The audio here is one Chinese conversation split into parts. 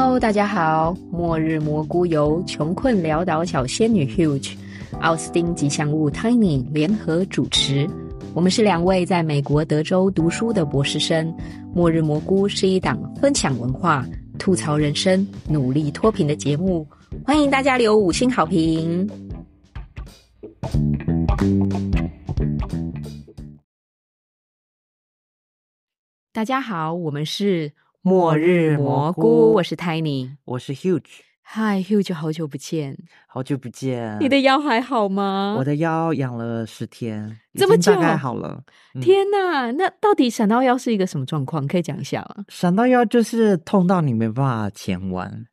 Hello，大家好！末日蘑菇由穷困潦倒小仙女 Huge、奥斯汀吉祥物 Tiny 联合主持。我们是两位在美国德州读书的博士生。末日蘑菇是一档分享文化、吐槽人生、努力脱贫的节目，欢迎大家留五星好评。大家好，我们是末日蘑菇我是 Tiny。我是 Huge，嗨，Huge，好久不见，好久不见。你的腰还好吗？我的腰养了十天，这么久经大概好了。嗯天哪，那到底闪到腰是一个什么状况？可以讲一下吗？闪到腰就是痛到你没办法前弯。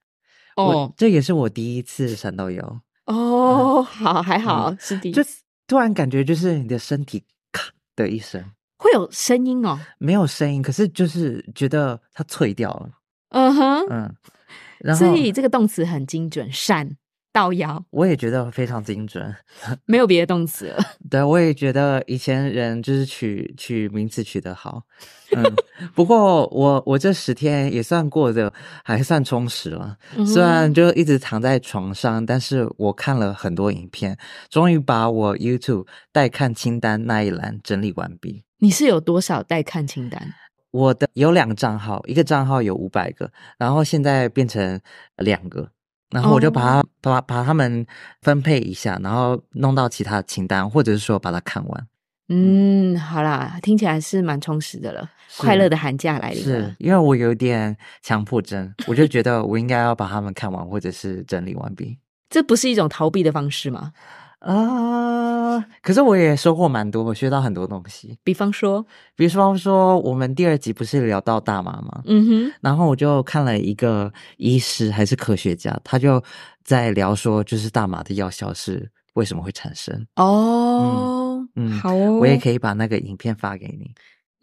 哦，这也是我第一次闪到腰，哦，好，还好，是的，就是突然感觉就是你的身体咔的一声，会有声音哦。没有声音，可是就是觉得它脆掉了。嗯哼，嗯，然后所以这个动词很精准，闪到腰，我也觉得非常精准。没有别的动词了。对，我也觉得以前人就是取取名词取得好，嗯，不过我我这十天也算过得还算充实了，嗯虽然就一直躺在床上，但是我看了很多影片，终于把我 YouTube 待看清单那一栏整理完毕。你是有多少待看清单？我的有两个账号，一个账号有五百个，然后现在变成两个，然后我就把它、哦把把它们分配一下，然后弄到其他清单，或者是说把它看完。嗯，好啦，听起来是蛮充实的了。快乐的寒假来临是。因为我有点强迫症，我就觉得我应该要把它们看完，或者是整理完毕。这不是一种逃避的方式吗？啊、可是我也收获蛮多，我学到很多东西。比方说，比方说，我们第二集不是聊到大麻吗？嗯哼，然后我就看了一个医师还是科学家，他就在聊说，就是大麻的药效是为什么会产生。哦，嗯好哦，我也可以把那个影片发给你。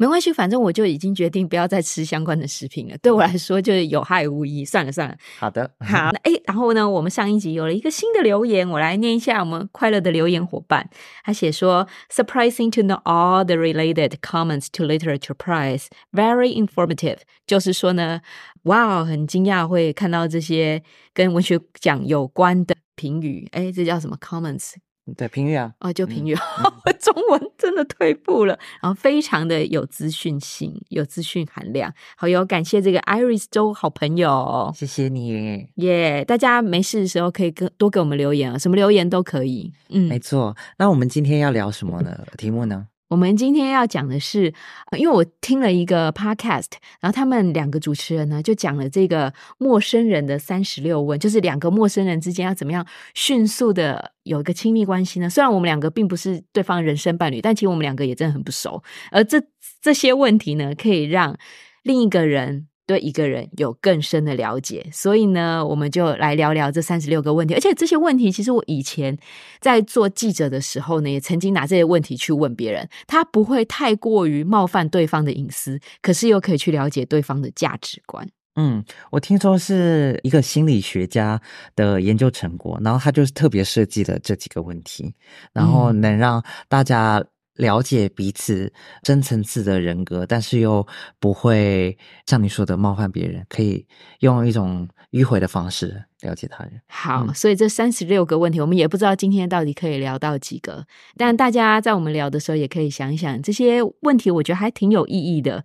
没关系，反正我就已经决定不要再吃相关的食品了。对我来说，就是有害无益。算了算了，好的，好，那诶，然后呢，我们上一集有了一个新的留言，我来念一下我们快乐的留言伙伴。他写说，surprising to know all the related comments to literature prize, very informative。就是说呢，哇，很惊讶会看到这些跟文学奖有关的评语。诶，这叫什么 comments？对平语啊，哦，就平语，嗯 中文真的退步了，然后非常的有资讯性，有资讯含量。好有感谢这个 Iris 周好朋友，谢谢你。耶大家没事的时候可以跟多给我们留言啊，什么留言都可以。嗯，没错，那我们今天要聊什么呢？题目呢？我们今天要讲的是，因为我听了一个 podcast，然后他们两个主持人呢就讲了这个陌生人的三十六问，就是两个陌生人之间要怎么样迅速的有一个亲密关系呢？虽然我们两个并不是对方人生伴侣，但其实我们两个也真的很不熟。而这这些问题呢，可以让另一个人。对一个人有更深的了解，所以呢，我们就来聊聊这三十六个问题。而且这些问题，其实我以前在做记者的时候呢，也曾经拿这些问题去问别人，他不会太过于冒犯对方的隐私，可是又可以去了解对方的价值观。嗯，我听说是一个心理学家的研究成果，然后他就是特别设计了这几个问题，然后嗯能让大家了解彼此深层次的人格，但是又不会像你说的冒犯别人，可以用一种迂回的方式了解他人。好，嗯所以这三十六个问题，我们也不知道今天到底可以聊到几个，但大家在我们聊的时候，也可以想一想这些问题，我觉得还挺有意义的，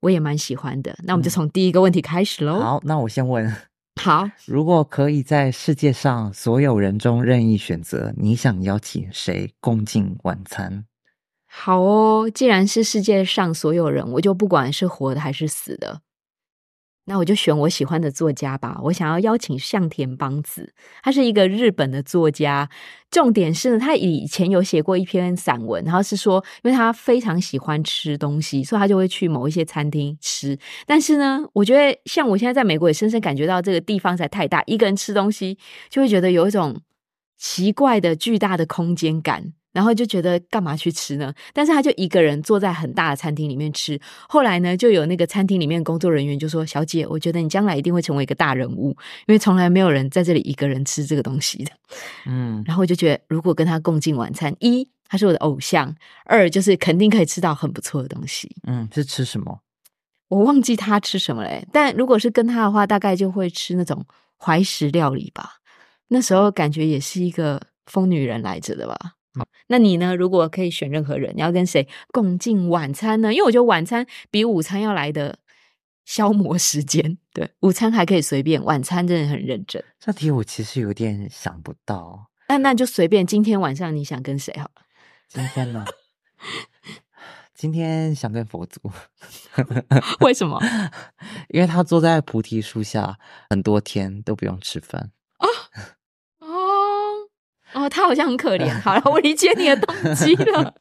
我也蛮喜欢的。那我们就从第一个问题开始喽。好，那我先问，好，如果可以在世界上所有人中任意选择，你想邀请谁共进晚餐？好哦，既然是世界上所有人，我就不管是活的还是死的，那我就选我喜欢的作家吧。我想要邀请向田邦子，他是一个日本的作家。重点是呢，他以前有写过一篇散文，然后是说，因为他非常喜欢吃东西，所以他就会去某一些餐厅吃。但是呢，我觉得像我现在在美国，也深深感觉到这个地方才太大，一个人吃东西就会觉得有一种奇怪的巨大的空间感。然后就觉得干嘛去吃呢？但是他就一个人坐在很大的餐厅里面吃。后来呢，就有那个餐厅里面工作人员就说：“小姐，我觉得你将来一定会成为一个大人物，因为从来没有人在这里一个人吃这个东西的。嗯” 然后我就觉得，如果跟他共进晚餐，一他是我的偶像，二就是肯定可以吃到很不错的东西。嗯，是吃什么？我忘记他吃什么嘞。但如果是跟他的话，大概就会吃那种怀石料理吧。那时候感觉也是一个疯女人来着的吧。好，那你呢？如果可以选任何人，你要跟谁共进晚餐呢？因为我觉得晚餐比午餐要来的消磨时间。对，午餐还可以随便，晚餐真的很认真。这题我其实有点想不到。那那就随便。今天晚上你想跟谁好了？今天呢？今天想跟佛祖。为什么？因为他坐在菩提树下很多天都不用吃饭啊。哦，他好像很可怜。好了，我理解你的动机了。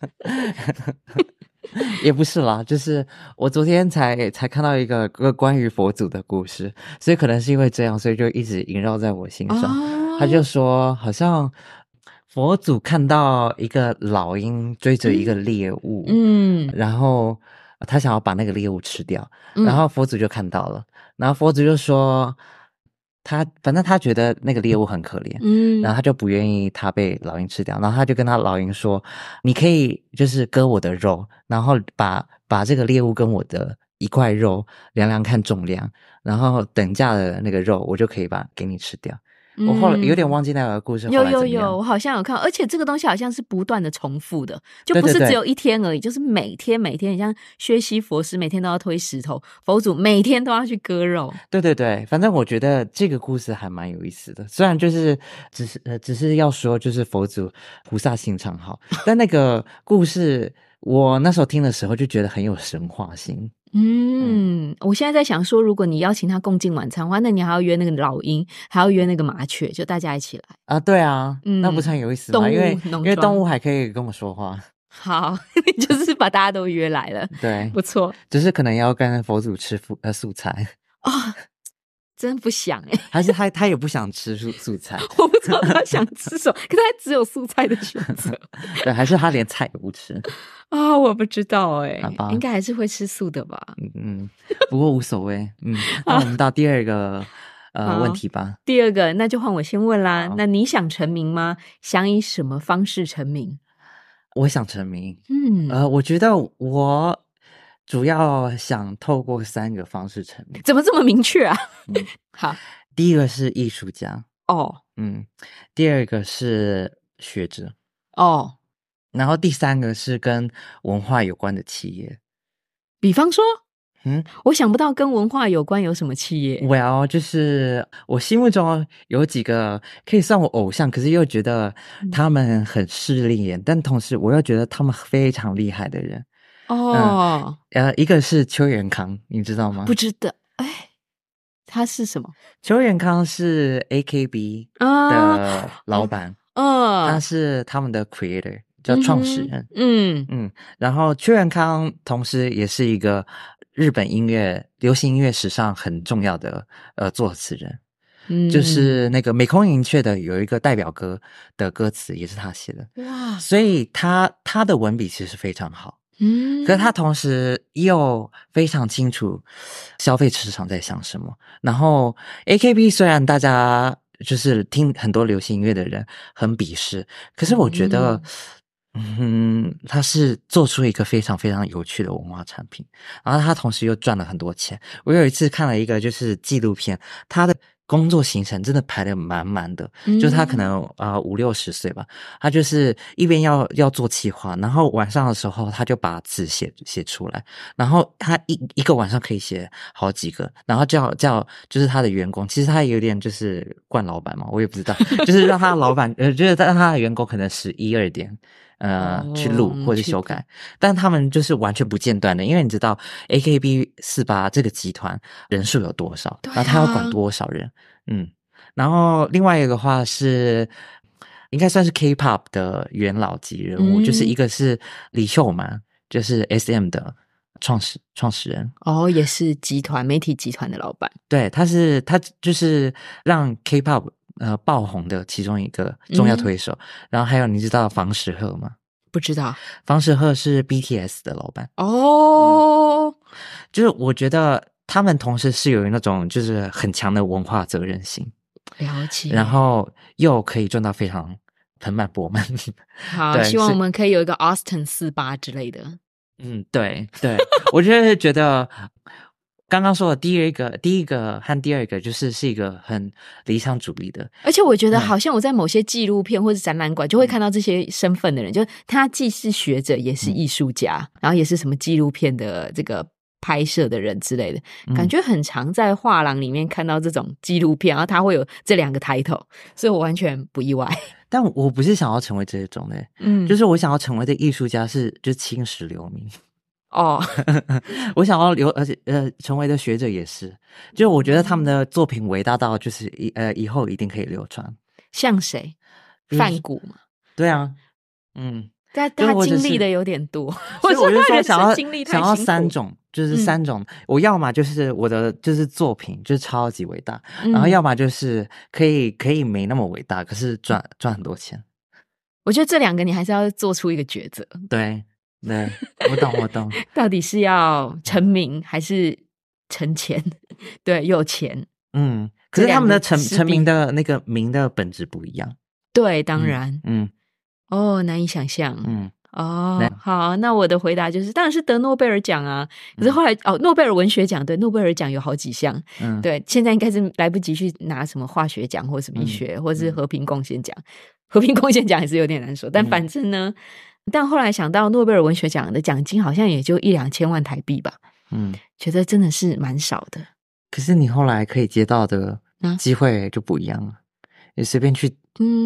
也不是啦，就是我昨天才才看到一个个关于佛祖的故事，所以可能是因为这样，所以就一直萦绕在我心上。他就说，好像佛祖看到一个老鹰追着一个猎物，嗯，然后他想要把那个猎物吃掉，然后佛祖就看到了，然后佛祖就说。他反正他觉得那个猎物很可怜，嗯，然后他就不愿意他被老鹰吃掉，然后他就跟他老鹰说：“你可以就是割我的肉，然后把把这个猎物跟我的一块肉量量看重量，然后等价的那个肉，我就可以把给你吃掉。”我后来有点忘记那个故事。有有有，我好像有看，而且这个东西好像是不断的重复的，就不是只有一天而已，就是每天每天，像薛西佛斯每天都要推石头，佛祖每天都要去割肉。对对对，反正我觉得这个故事还蛮有意思的。虽然就是只是呃，只是要说就是佛祖菩萨心肠好，但那个故事我那时候听的时候就觉得很有神话性。嗯，我现在在想说，如果你邀请他共进晚餐的话，那你还要约那个老鹰，还要约那个麻雀，就大家一起来啊？对啊，那不是很有意思吗？因为因为动物还可以跟我说话。好，你 就是把大家都约来了，对，不错。只是可能要跟佛祖吃素呃素餐啊。真不想哎，还是他他也不想吃素素菜？我不知道他想吃什么，可他只有素菜的选择。对，还是他连菜也不吃啊？我不知道哎，应该还是会吃素的吧？嗯，不过无所谓。嗯，那我们到第二个呃问题吧。第二个，那就换我先问啦。那你想成名吗？想以什么方式成名？我想成名。嗯，呃，我觉得我。主要想透过三个方式成名，怎么这么明确啊？好，第一个是艺术家哦，嗯，第二个是学者哦，然后第三个是跟文化有关的企业，比方说，嗯，我想不到跟文化有关有什么企业。Well，就是我心目中有几个可以算我偶像，可是又觉得他们很势利眼，但同时我又觉得他们非常厉害的人。哦，呃，一个是邱元康，你知道吗？不知道，哎，他是什么？邱元康是 AKB 的老板，嗯，他是他们的 creator，叫创始人，嗯嗯。然后邱元康同时也是一个日本音乐流行音乐史上很重要的呃作词人，嗯，就是那个美空云雀的有一个代表歌的歌词也是他写的，哇，所以他他的文笔其实非常好。嗯，可是他同时又非常清楚消费市场在想什么。然后，A K B 虽然大家就是听很多流行音乐的人很鄙视，可是我觉得，嗯，他是做出一个非常非常有趣的文化产品。然后他同时又赚了很多钱。我有一次看了一个就是纪录片，他的。工作行程真的排的满满的，就是他可能啊五六十岁吧，他就是一边要要做企划，然后晚上的时候他就把字写写出来，然后他一一个晚上可以写好几个，然后叫叫就是他的员工，其实他有点就是惯老板嘛，我也不知道，就是让他老板 呃，就是让他的员工可能十一二点。呃，去录或者修改，但他们就是完全不间断的，因为你知道 A K B 四八这个集团人数有多少，然后他要管多少人，嗯，然后另外一个话是，应该算是 K pop 的元老级人物，就是一个是李秀满，就是 S M 的创始创始人，哦，也是集团媒体集团的老板，对，他是他就是让 K pop。呃，爆红的其中一个重要推手，然后还有你知道房石赫吗？不知道，房石赫是 BTS 的老板哦。就是我觉得他们同时是有那种就是很强的文化责任心，了解，然后又可以赚到非常盆满钵满。好，希望我们可以有一个 Austin 四八之类的。嗯，对对，我就是觉得。刚刚说的第一个、第一个和第二个，就是是一个很理想主义的。而且我觉得，好像我在某些纪录片或者展览馆，就会看到这些身份的人，就他既是学者，也是艺术家，然后也是什么纪录片的这个拍摄的人之类的。感觉很常在画廊里面看到这种纪录片，然后他会有这两个 title，，所以我完全不意外。但我不是想要成为这种的，嗯，就是我想要成为的艺术家是就青史留名。哦，我想要留，而且呃，成为的学者也是，就我觉得他们的作品伟大到就是以呃以后一定可以流传。像谁？范古嘛？对啊，嗯，但他经历的有点多，所以我就说想要想要三种，就是三种，我要么就是我的就是作品就是超级伟大，然后要么就是可以可以没那么伟大，可是赚赚很多钱。我觉得这两个你还是要做出一个抉择。对。对，我懂，我懂。到底是要成名还是成钱？对，有钱。嗯，可是他们的成成名的那个名的本质不一样。对，当然。嗯。哦，难以想象。嗯。哦，好，那我的回答就是，当然是得诺贝尔奖啊。可是后来，哦，诺贝尔文学奖，对，诺贝尔奖有好几项。嗯。对，现在应该是来不及去拿什么化学奖或什么医学，或者是和平贡献奖。和平贡献奖还是有点难说，但反正呢。但后来想到诺贝尔文学奖的奖金好像也就一两千万台币吧，嗯，觉得真的是蛮少的。可是你后来可以接到的机会就不一样了，你随便去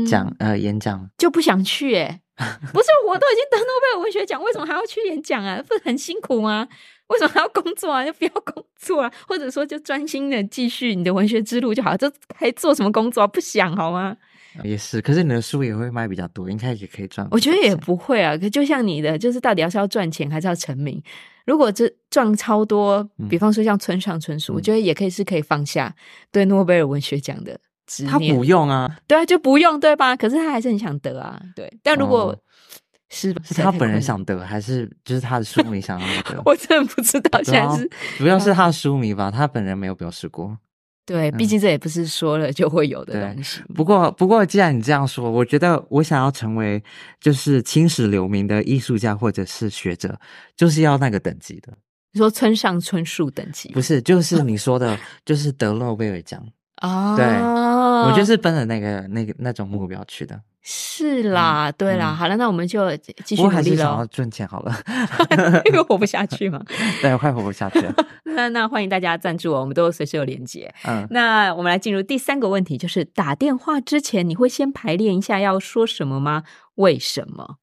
讲呃演讲就不想去哎，不是我都已经得诺贝尔文学奖，为什么还要去演讲啊？不是很辛苦吗？为什么还要工作啊？就不要工作啊？或者说就专心的继续你的文学之路就好，就还做什么工作？不想好吗？也是，可是你的书也会卖比较多，应该也可以赚。我觉得也不会啊，可就像你的，就是到底要是要赚钱还是要成名？如果这赚超多，比方说像村上春树，我觉得也可以是可以放下对诺贝尔文学奖的执念。他不用啊，对啊，就不用对吧？可是他还是很想得啊，对。但如果 是是他本人想得，还是就是他的书迷想要得？我真的不知道，现在是主要是他的书迷吧，他本人没有表示过。对，毕竟这也不是说了就会有的东西。不过，不过，既然你这样说，我觉得我想要成为就是青史留名的艺术家或者是学者，就是要那个等级的。你说村上春树等级？不是，就是你 说的，就是德诺贝尔奖啊。对，我就是奔着那个那个那种目标去的。是啦，对啦，好了，那我们就继续努力了。赚钱好了，因为活不下去嘛。对，快活不下去了。那那欢迎大家赞助我，我们都随时有连接。嗯，那我们来进入第三个问题，就是打电话之前你会先排练一下要说什么吗？为什么？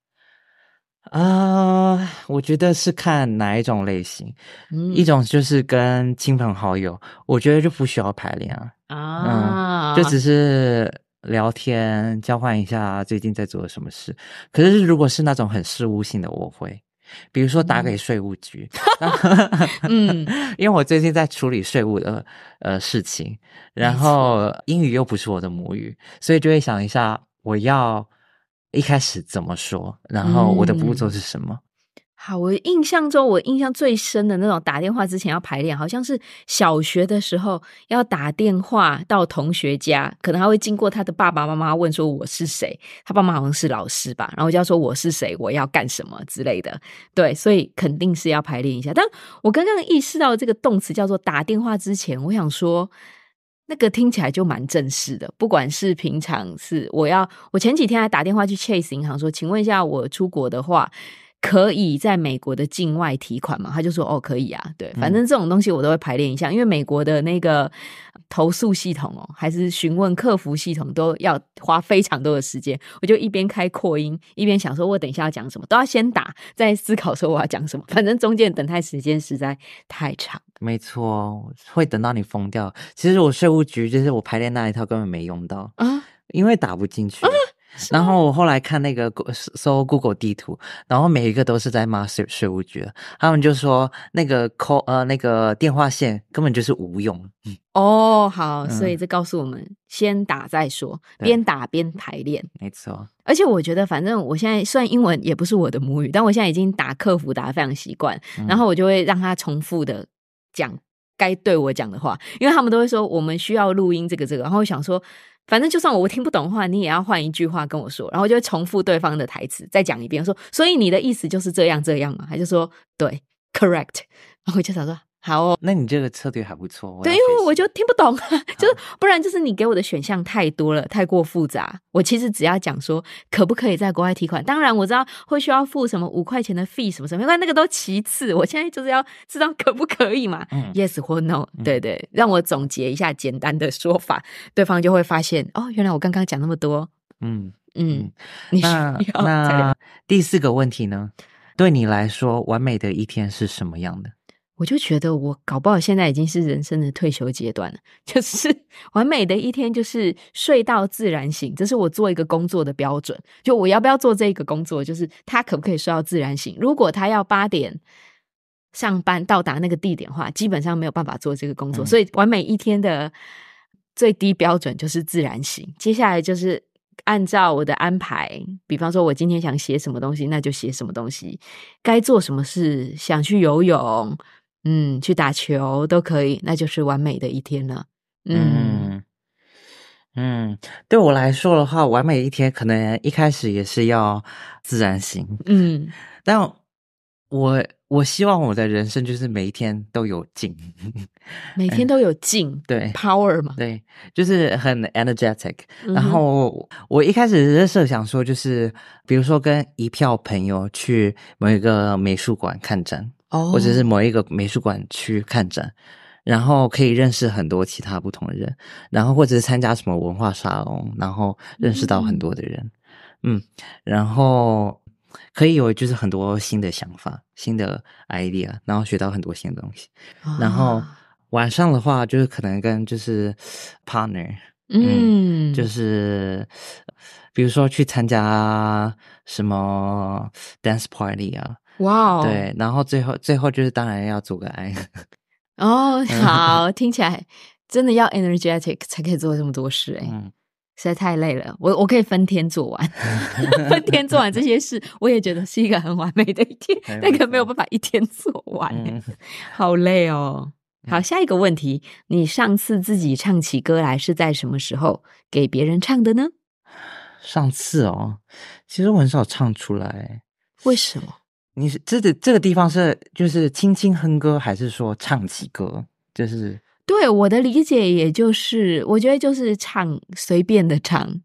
啊，我觉得是看哪一种类型。嗯，一种就是跟亲朋好友，我觉得就不需要排练啊。啊，就只是。聊天交换一下最近在做什么事，可是如果是那种很事务性的，我会，比如说打给税务局，嗯，因为我最近在处理税务的呃事情，然后英语又不是我的母语，所以就会想一下我要一开始怎么说，然后我的步骤是什么。好，我印象中，我印象最深的那种打电话之前要排练，好像是小学的时候要打电话到同学家，可能他会经过他的爸爸妈妈问说我是谁，他爸妈好像是老师吧，然后就要说我是谁，我要干什么之类的。对，所以肯定是要排练一下。但我刚刚意识到这个动词叫做打电话之前，我想说那个听起来就蛮正式的，不管是平常是我要，我前几天还打电话去 Chase 银行说，请问一下我出国的话。可以在美国的境外提款吗？他就说：“哦，可以啊，对，反正这种东西我都会排练一下，因为美国的那个投诉系统哦，还是询问客服系统都要花非常多的时间。我就一边开扩音，一边想说，我等一下要讲什么，都要先打，再思考说我要讲什么。反正中间等待时间实在太长。没错，会等到你疯掉。其实我税务局就是我排练那一套根本没用到啊，因为打不进去。”然后我后来看那个搜 Google 地图，然后每一个都是在骂税税务局，他们就说那个 call 呃那个电话线根本就是无用。哦，好，所以这告诉我们先打再说，边打边排练。没错，而且我觉得反正我现在虽然英文也不是我的母语，但我现在已经打客服打的非常习惯，然后我就会让他重复的讲该对我讲的话，因为他们都会说我们需要录音这个这个，然后我想说。反正就算我听不懂的话，你也要换一句话跟我说，然后就会重复对方的台词，再讲一遍，说所以你的意思就是这样这样嘛？他就说对，correct。然后我就想说好哦，那你这个策略还不错。对，因为我就听不懂，就是不然就是你给我的选项太多了，太过复杂。我其实只要讲说可不可以在国外提款，当然我知道会需要付什么五块钱的 fee 什么什么，但那个都其次。我现在就是要知道可不可以嘛？Yes 或 No？对对，让我总结一下简单的说法，对方就会发现哦，原来我刚刚讲那么多。嗯嗯，那那第四个问题呢？对你来说，完美的一天是什么样的？我就觉得我搞不好现在已经是人生的退休阶段了，就是完美的一天就是睡到自然醒，这是我做一个工作的标准。就我要不要做这个工作，就是他可不可以睡到自然醒？如果他要八点上班到达那个地点的话，基本上没有办法做这个工作。所以完美一天的最低标准就是自然醒。接下来就是按照我的安排，比方说我今天想写什么东西，那就写什么东西；该做什么事，想去游泳。嗯，去打球都可以，那就是完美的一天了。嗯嗯，对我来说的话，完美一天可能一开始也是要自然醒。嗯，但我我希望我的人生就是每一天都有劲，每天都有劲，对，power 嘛，对，就是很 energetic。然后我一开始是设想说，就是比如说跟一票朋友去某一个美术馆看展。或者是某一个美术馆去看展，然后可以认识很多其他不同的人，然后或者是参加什么文化沙龙，然后认识到很多的人，嗯，然后可以有就是很多新的想法、新的 idea，然后学到很多新的东西。然后晚上的话，就是可能跟就是 partner，嗯，就是比如说去参加什么 dance party 啊。哇哦！对，然后最后最后就是当然要做个爱 哦。好，听起来真的要 energetic 才可以做这么多事哎，实在太累了。我我可以分天做完，分天做完这些事，我也觉得是一个很完美的一天。那个没有办法一天做完，好累哦。好，下一个问题，你上次自己唱起歌来是在什么时候给别人唱的呢？上次哦，其实我很少唱出来，为什么？你是这个这个地方是就是轻轻哼歌，还是说唱起歌？就是对我的理解，也就是我觉得就是唱随便的唱，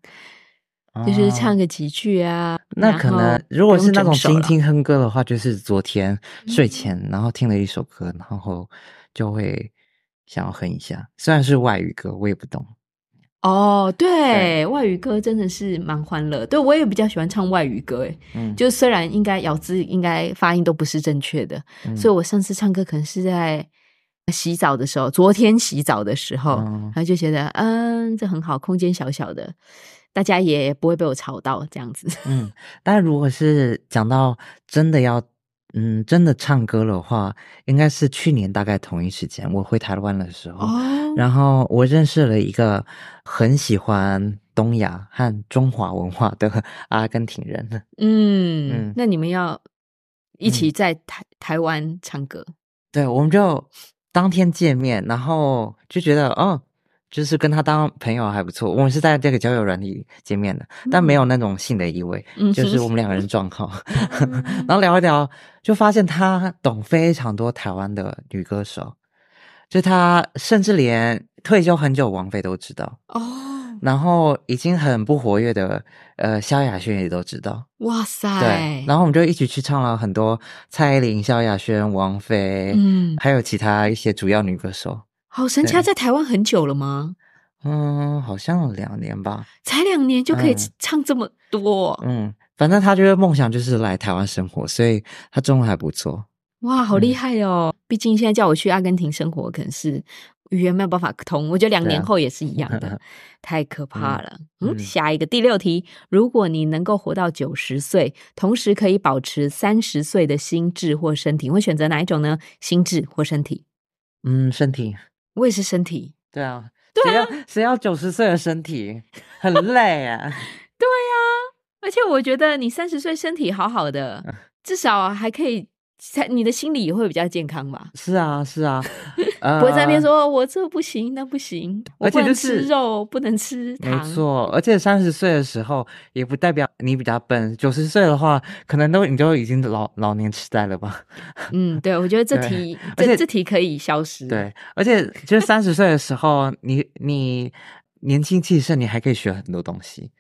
就是唱个几句啊。那可能如果是那种轻轻哼歌的话，就是昨天睡前然后听了一首歌，然后就会想要哼一下。虽然是外语歌，我也不懂。哦，对，外语歌真的是蛮欢乐。对我也比较喜欢唱外语歌，哎，嗯，就虽然应该咬字、应该发音都不是正确的，所以我上次唱歌可能是在洗澡的时候，昨天洗澡的时候，然后就觉得，嗯，这很好，空间小小的，大家也不会被我吵到，这样子。嗯，但如果是讲到真的要。嗯，真的唱歌的话，应该是去年大概同一时间，我回台湾的时候，然后我认识了一个很喜欢东亚和中华文化的 阿根廷人。嗯嗯，那你们要一起在台台湾唱歌？对，我们就当天见面，然后就觉得哦。就是跟他当朋友还不错，我们是在这个交友软体见面的，但没有那种性的意味，就是我们两个人撞号，然后聊一聊，就发现他懂非常多台湾的女歌手，就他甚至连退休很久王菲都知道哦，然后已经很不活跃的呃萧亚轩也都知道，哇塞，对，然后我们就一起去唱了很多蔡依林、萧亚轩、王菲，嗯，还有其他一些主要女歌手。好神奇！他在台湾很久了吗？嗯，好像两年吧。才两年就可以唱这么多？嗯，反正他觉得梦想就是来台湾生活，所以他中文还不错。哇，好厉害哦！毕竟现在叫我去阿根廷生活，可能是语言没有办法通。我觉得两年后也是一样的，太可怕了。嗯，下一个第六题：如果你能够活到九十岁，同时可以保持三十岁的心智或身体，会选择哪一种呢？心智或身体？嗯，身体。我也是身体，对啊，谁要谁要九十岁的身体，很累啊。对啊，而且我觉得你三十岁身体好好的，至少还可以才你的心理也会比较健康吧？是啊，是啊，不会在那边说我这不行那不行，我不能吃肉，不能吃糖。没错，而且三十岁的时候也不代表你比较笨，九十岁的话，可能都你就已经老老年痴呆了吧？嗯，对，我觉得这 题，而且这题可以消失。对，而且就是三十岁的时候，你你年轻气盛，你还可以学很多东西。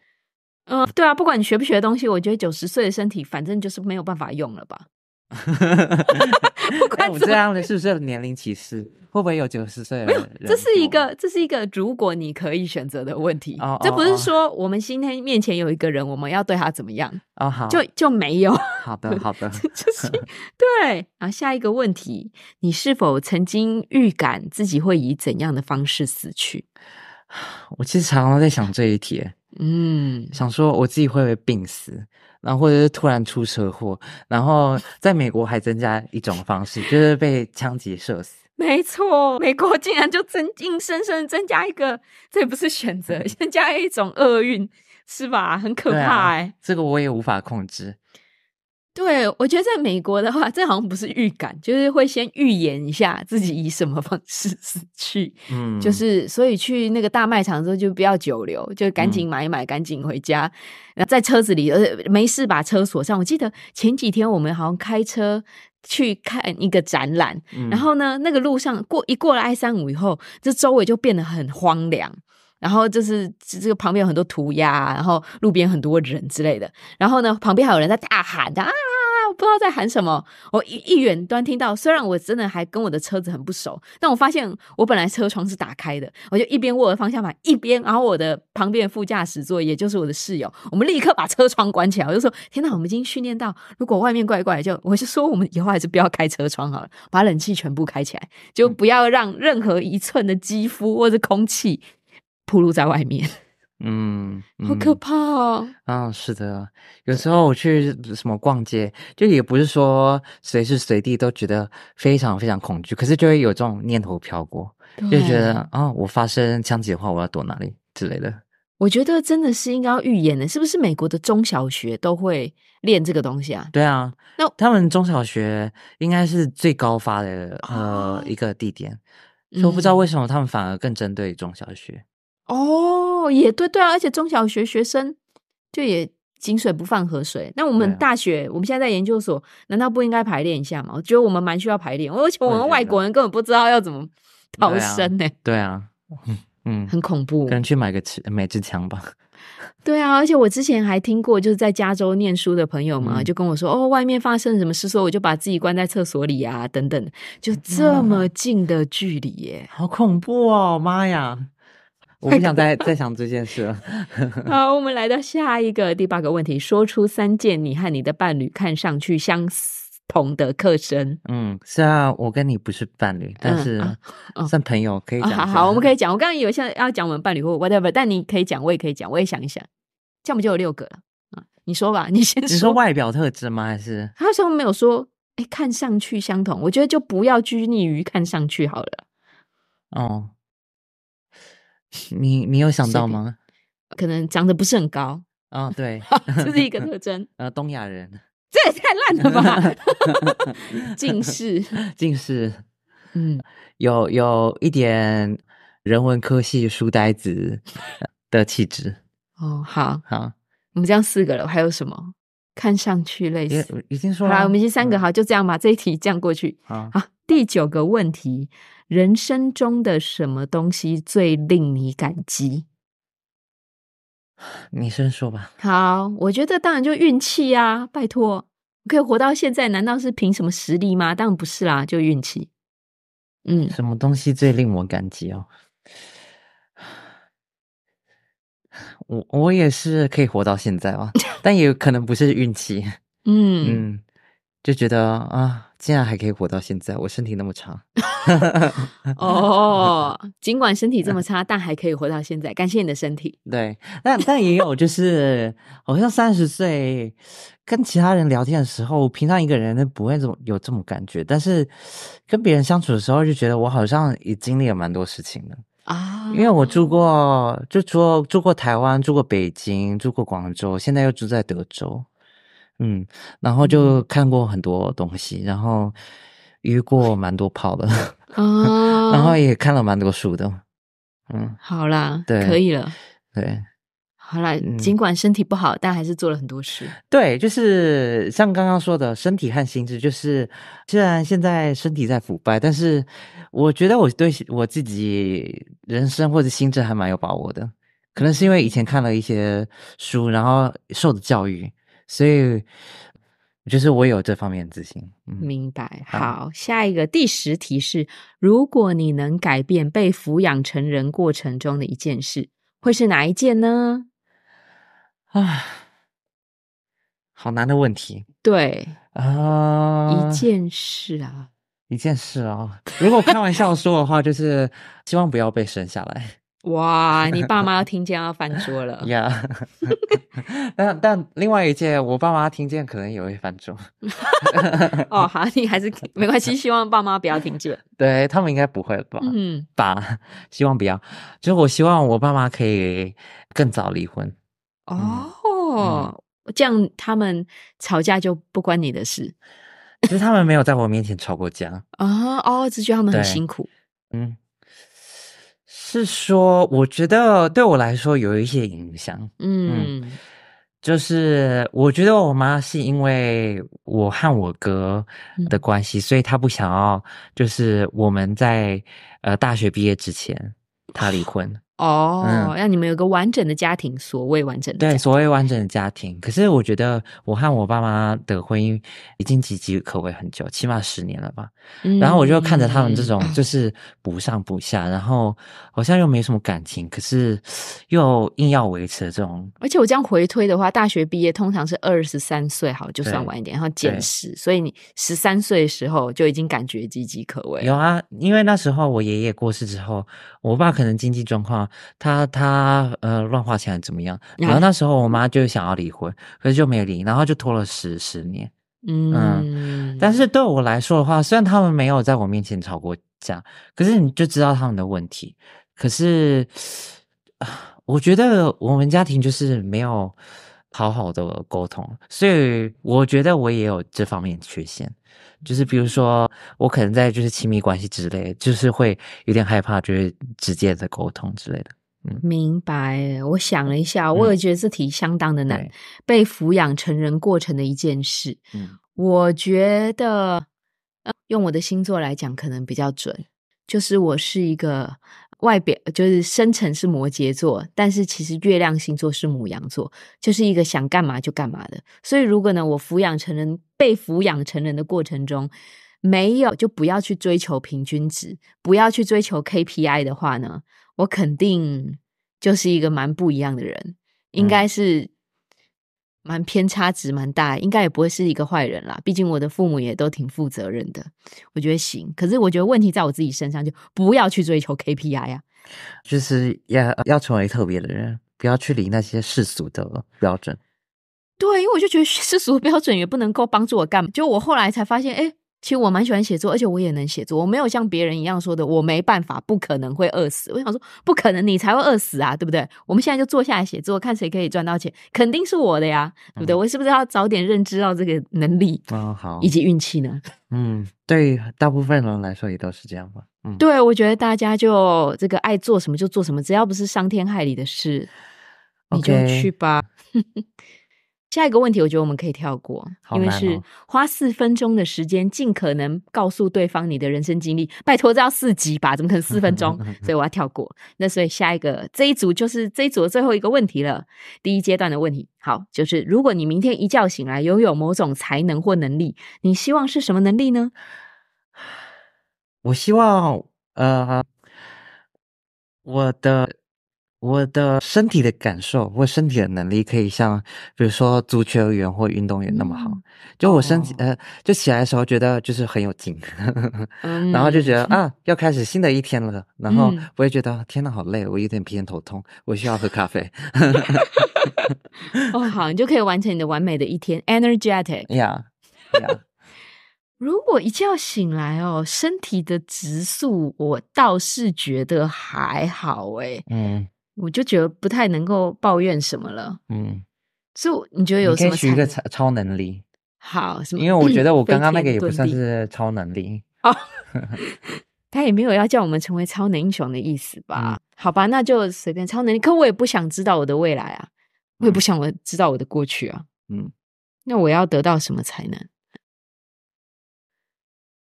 嗯，对啊，不管你学不学东西，我觉得九十岁的身体，反正就是没有办法用了吧。不管我这样的是不是年龄歧视？会不会有九十岁？没有，这是一个，这是一个如果你可以选择的问题。这不是说我们今天面前有一个人，我们要对他怎么样？哦，好，就就没有。好的，好的，就是对。啊，下一个问题，你是否曾经预感自己会以怎样的方式死去？我其实常常在想这一题。嗯，想说我自己会不会病死？然后或者是突然出车祸，然后在美国还增加一种方式，就是被枪击射死。没错，美国竟然就增硬生生增加一个，这也不是选择，增加一种厄运，是吧？很可怕哎，这个我也无法控制。对，我觉得在美国的话，这好像不是预感，就是会先预言一下自己以什么方式死 去。嗯，就是所以去那个大卖场的时候就不要久留，就赶紧买一买，赶紧回家。然后在车子里，呃，没事把车锁上。我记得前几天我们好像开车去看一个展览，然后呢，那个路上过一过了 I 三五以后，这周围就变得很荒凉。然后就是这个旁边有很多涂鸦，然后路边很多人之类的。然后呢，旁边还有人在大喊的啊，我不知道在喊什么。我一一远端听到，虽然我真的还跟我的车子很不熟，但我发现我本来车窗是打开的，我就一边握着方向盘，一边，然后我的旁边副驾驶座，也就是我的室友，我们立刻把车窗关起来。我就说：天哪，我们已经训练到，如果外面怪怪，就我就说我们以后还是不要开车窗好了，把冷气全部开起来，就不要让任何一寸的肌肤或者空气。暴露在外面，嗯，好可怕哦！啊，是的，有时候我去什么逛街，就也不是说随时随地都觉得非常非常恐惧，可是就会有这种念头飘过，就觉得啊，我发生枪击的话，我要躲哪里之类的。我觉得真的是应该要预演的，是不是？美国的中小学都会练这个东西啊？对啊，那他们中小学应该是最高发的呃一个地点，我不知道为什么他们反而更针对中小学。哦，也对对啊，而且中小学学生就也井水不犯河水。那我们大学，我们现在在研究所，难道不应该排练一下吗？我觉得我们蛮需要排练，而且我们外国人根本不知道要怎么逃生呢。对啊，嗯，很恐怖，可能去买个美支枪吧。对啊，而且我之前还听过，就是在加州念书的朋友嘛，就跟我说，哦，外面发生什么事，说我就把自己关在厕所里啊，等等，就这么近的距离耶，好恐怖哦，妈呀！我不想再再想这件事了。好，我们来到下一个第八个问题：说出三件你和你的伴侣看上去相同的特征。嗯，虽然我跟你不是伴侣，但是算朋友，可以讲。好，好，我们可以讲。我刚刚以为现在要讲我们伴侣或 whatever，但你可以讲，我也可以讲，我也想一想，这样不就有六个了？啊，你说吧，你先。你说外表特质吗？还是他为什么没有说？哎，看上去相同，我觉得就不要拘泥于看上去好了。哦。你你有想到吗？可能长得不是很高啊，对，这是一个 特征。呃，东亚人，这也太烂了吧！近视，近视，嗯，有有一点人文科系书呆子的气质。哦，好好，我们这样四个了，还有什么？看上去类似，已经说了，好，我们已经三个，好，就这样吧。这一题这样过去。好，第九个问题。人生中的什么东西最令你感激？你先说吧。好，我觉得当然就运气啊！拜托，可以活到现在，难道是凭什么实力吗？当然不是啦，就运气。嗯，什么东西最令我感激哦？我我也是可以活到现在啊，但也有可能不是运气。嗯嗯，就觉得啊。竟然还可以活到现在，我身体那么差。哦，尽管身体这么 差，但还可以活到现在，感谢你的身体。对，但但也有就是，好像三十岁跟其他人聊天的时候，平常一个人不会这么有这种感觉，但是跟别人相处的时候，就觉得我好像也经历了蛮多事情的啊。因为我住过，就住住过台湾，住过北京，住过广州，现在又住在德州。嗯，然后就看过很多东西，然后约过蛮多炮的，哦，然后也看了蛮多书的，嗯，好啦，对，可以了，对，好啦，尽。管身体不好，但还是做了很多事。对，就是像刚刚说的，身体和心智，就是虽然现在身体在腐败，但是我觉得我对我自己人生或者心智还蛮有把握的，可能是因为以前看了一些书，然后受的教育。所以，就是我有这方面的自信。明白。好，下一个第十题是：如果你能改变被抚养成人过程中的一件事，会是哪一件呢？啊，好难的问题。对啊，一件事啊，一件事啊。如果开玩笑说的话，就是希望不要被生下来。哇，你爸妈要听见要翻桌了 呀！但但另外一件，我爸妈听见可能也会翻桌。哦，好，你还是没关系，希望爸妈不要听见。对他们应该不会吧？嗯，吧，希望不要。就是我希望我爸妈可以更早离婚。哦，这样他们吵架就不关你的事。其实他们没有在我面前吵过架。啊哦，只觉得他们很辛苦。嗯。是说，我觉得对我来说有一些影响。嗯，就是我觉得我妈是因为我和我哥的关系，所以她不想要，就是我们在呃大学毕业之前，她离婚。哦，让你们有个完整的家庭，所谓完整的对，所谓完整的家庭。可是我觉得我和我爸妈的婚姻已经岌岌可危很久，起码十年了吧。然后我就看着他们这种，就是不上不下，然后好像又没什么感情，可是又硬要维持这种。而且我这样回推的话，大学毕业通常是二十三岁，好就算晚一点，然后减十，所以你十三岁的时候就已经感觉岌岌可危。有啊，因为那时候我爷爷过世之后，我爸可能经济状况。他他呃乱花钱怎么样？然后那时候我妈就想要离婚，可是就没离，然后就拖了十十年。嗯，但是对我来说的话，虽然他们没有在我面前吵过架，可是你就知道他们的问题。可是我觉得我们家庭就是没有好好的沟通，所以我觉得我也有这方面缺陷。就是比如说，我可能在就是亲密关系之类，就是会有点害怕，就是直接的沟通之类的。嗯，明白。我想了一下，我也觉得这题相当的难。被抚养成人过程的一件事，嗯，我觉得用我的星座来讲，可能比较准。就是我是一个。外表就是生辰是摩羯座，但是其实月亮星座是母羊座，就是一个想干嘛就干嘛的。所以如果呢，我抚养成人、被抚养成人的过程中，没有就不要去追求平均值，不要去追求 KPI 的话呢，我肯定就是一个蛮不一样的人，应该是。蛮偏差值蛮大，应该也不会是一个坏人啦。毕竟我的父母也都挺负责任的，我觉得行。可是我觉得问题在我自己身上，就不要去追求 KPI 啊，就是要要成为特别的人，不要去理那些世俗的标准。对，因为我就觉得世俗标准也不能够帮助我干嘛。就我后来才发现，哎。其实我蛮喜欢写作，而且我也能写作。我没有像别人一样说的，我没办法，不可能会饿死。我想说，不可能，你才会饿死啊，对不对？我们现在就坐下来写作，看谁可以赚到钱，肯定是我的呀，对不对？我是不是要早点认知到这个能力啊？好，以及运气呢？嗯，对，大部分人来说也都是这样吧。嗯，对，我觉得大家就这个爱做什么就做什么，只要不是伤天害理的事，你就去吧。下一个问题，我觉得我们可以跳过，因为是花四分钟的时间，尽可能告诉对方你的人生经历。拜托，这要四集吧？怎么可能四分钟？所以我要跳过。那所以下一个这一组就是这一组的最后一个问题了。第一阶段的问题，好，就是如果你明天一觉醒来拥有某种才能或能力，你希望是什么能力呢？我希望，呃，我的。我的身体的感受或身体的能力，可以像比如说足球员或运动员那么好。就我身体呃，就起来的时候觉得就是很有劲，然后就觉得啊，要开始新的一天了。然后我也觉得天呐，好累，我有点偏头痛，我需要喝咖啡。哦，好，你就可以完成你的完美的一天，energetic。呀，如果一觉醒来哦，身体的指数，我倒是觉得还好哎。嗯。我就觉得不太能够抱怨什么了。嗯，所以你觉得有什么？可以一个超超能力。好，什么因为我觉得我刚刚那个也不算是超能力哦。他也没有要叫我们成为超能英雄的意思吧？好吧，那就随便超能力。可我也不想知道我的未来啊，我也不想我知道我的过去啊。嗯，那我要得到什么才能？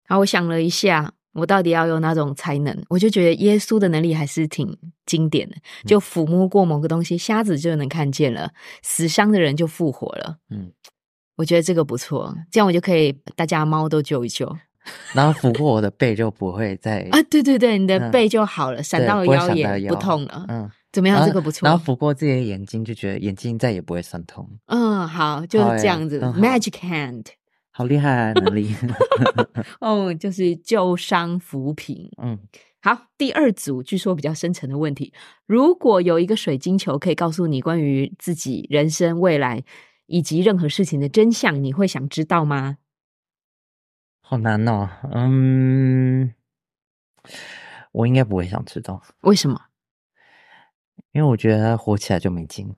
好，我想了一下，我到底要用哪种才能？我就觉得耶稣的能力还是挺经典的，就抚摸过某个东西，瞎子就能看见了，死伤的人就复活了。嗯，我觉得这个不错，这样我就可以大家猫都救一救。然后抚过我的背就不会再啊，对对对，你的背就好了，闪到腰也不痛了。嗯，怎么样？这个不错。然后抚过自己的眼睛，就觉得眼睛再也不会酸痛。嗯，好，就是这样子。Magic hand，好厉害能力。哦，就是旧伤扶贫。嗯，好，第二组据说比较深层的问题：如果有一个水晶球可以告诉你关于自己人生未来以及任何事情的真相，你会想知道吗？好难哦，嗯，我应该不会想知道为什么？因为我觉得活起来就没劲。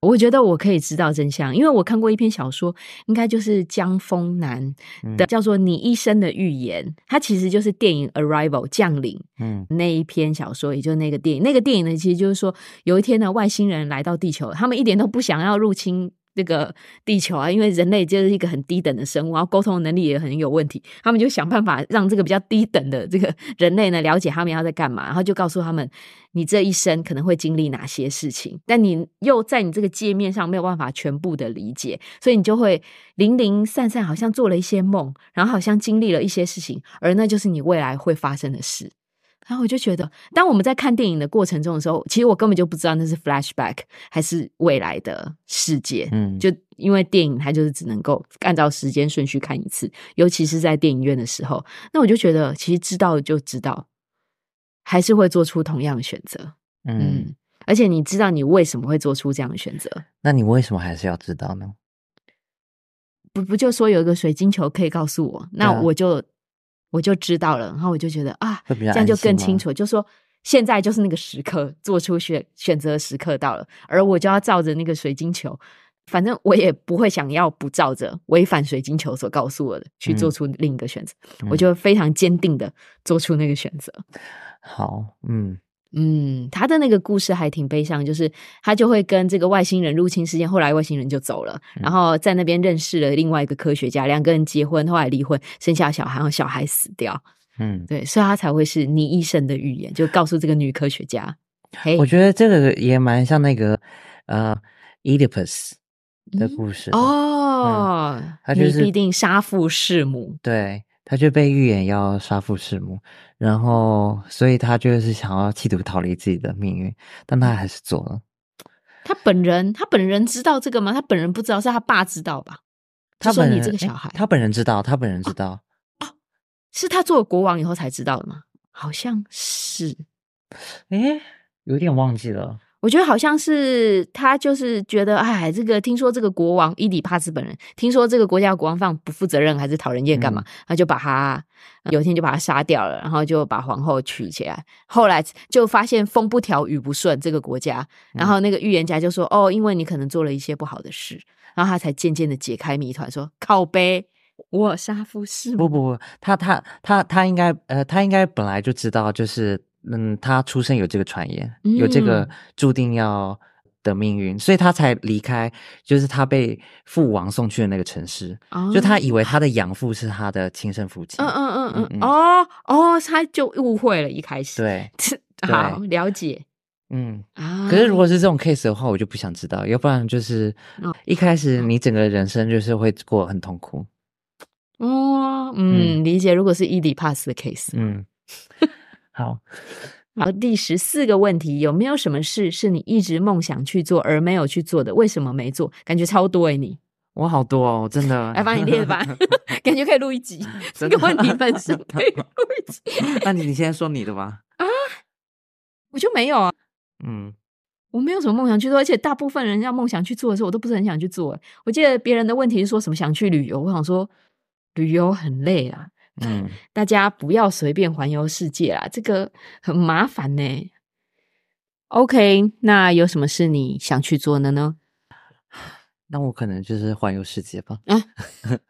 我觉得我可以知道真相，因为我看过一篇小说，应该就是江丰南的，叫做《你一生的预言》，它其实就是电影《Arrival》降临，嗯，那一篇小说，也就是那个电影。那个电影呢，其实就是说，有一天呢，外星人来到地球，他们一点都不想要入侵。这个地球啊，因为人类就是一个很低等的生物，然后沟通能力也很有问题。他们就想办法让这个比较低等的这个人类呢，了解他们要在干嘛，然后就告诉他们，你这一生可能会经历哪些事情，但你又在你这个界面上没有办法全部的理解，所以你就会零零散散，好像做了一些梦，然后好像经历了一些事情，而那就是你未来会发生的事。然后我就觉得，当我们在看电影的过程中的时候，其实我根本就不知道那是 flashback 还是未来的世界。嗯，就因为电影它就是只能够按照时间顺序看一次，尤其是在电影院的时候，那我就觉得，其实知道就知道，还是会做出同样的选择。嗯，而且你知道你为什么会做出这样的选择？那你为什么还是要知道呢？不不，就说有一个水晶球可以告诉我，那我就。我就知道了，然后我就觉得啊，这样就更清楚。就说现在就是那个时刻，做出选选择时刻到了，而我就要照着那个水晶球，反正我也不会想要不照着违反水晶球所告诉我的去做出另一个选择，我就非常坚定的做出那个选择。好，嗯。嗯，他的那个故事还挺悲伤，就是他就会跟这个外星人入侵事件，后来外星人就走了，然后在那边认识了另外一个科学家，两个人结婚，后来离婚，生下小孩，然后小孩死掉。嗯，对，所以他才会是你一生的预言，就告诉这个女科学家。嘿，我觉得这个也蛮像那个呃，Oedipus 的故事哦，他就是必定杀父弑母。对。他就被预言要杀父弑母，然后所以他就是想要企图逃离自己的命运，但他还是做了。他本人，他本人知道这个吗？他本人不知道，是他爸知道吧？他说你这个小孩，他本人知道，他本人知道。哦，是他做了国王以后才知道的吗？好像是，哎，有点忘记了。我觉得好像是他，就是觉得，哎，这个听说这个国王伊底帕斯本人，听说这个国家国王放不负责任，还是讨人厌，干嘛？他就把他有一天就把他杀掉了，然后就把皇后娶起来。后来就发现风不调雨不顺，这个国家，然后那个预言家就说，哦，因为你可能做了一些不好的事，然后他才渐渐的解开谜团，说靠背，我杀夫是不不不，他他他他应该呃，他应该本来就知道，就是。嗯，他出生有这个传言，有这个注定要的命运，所以他才离开，就是他被父王送去的那个城市。就他以为他的养父是他的亲生父亲。嗯嗯嗯嗯哦哦，他就误会了，一开始。对，好了解。嗯啊，可是如果是这种 case 的话，我就不想知道，要不然就是一开始你整个人生就是会过很痛苦。哦，嗯，理解。如果是 e d pass 的 case，嗯。好，好，第十四个问题，有没有什么事是你一直梦想去做而没有去做的？为什么没做？感觉超多哎，你我好多哦，真的，来帮你列吧，感觉可以录一集。这个问题本身可以录一集。那你你先说你的吧。啊，我就没有啊。嗯，我没有什么梦想去做，而且大部分人要梦想去做的时候，我都不是很想去做。我记得别人的问题是说什么想去旅游，我想说旅游很累啊。嗯，大家不要随便环游世界啦，这个很麻烦呢。OK，那有什么事你想去做的呢？那我可能就是环游世界吧。啊，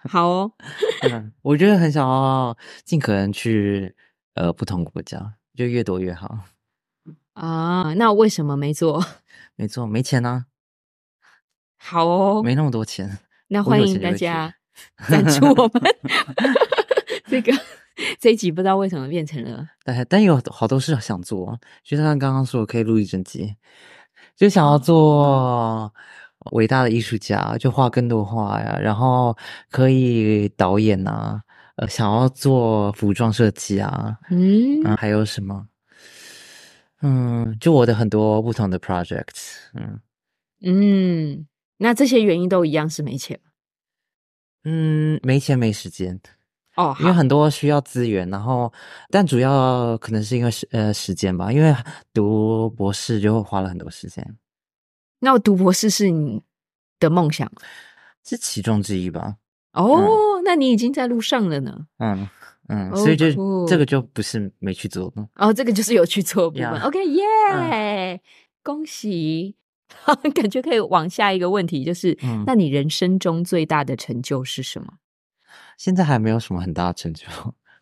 好哦。嗯，我觉得很想要尽可能去呃不同国家，就越多越好。啊，那为什么没做？没做，没钱呢。好哦，没那么多钱。那欢迎大家赞助我们。这个这一集不知道为什么变成了，但但有好多事想做，就像刚刚说，可以录一整集，就想要做伟大的艺术家，就画更多画呀，然后可以导演呐，呃，想要做服装设计啊，嗯，还有什么？嗯，就我的很多不同的 projects，嗯。嗯，那这些原因都一样是没钱嗯，没钱没时间哦，因为很多需要资源，然后但主要可能是因为时呃时间吧，因为读博士就会花了很多时间。那读博士是你的梦想，是其中之一吧？哦，那你已经在路上了呢。嗯。嗯，所以就这个就不是没去做哦，这个就是有去做部分。OK，耶，恭喜！感觉可以往下一个问题，就是，那你人生中最大的成就是什么？现在还没有什么很大的成就。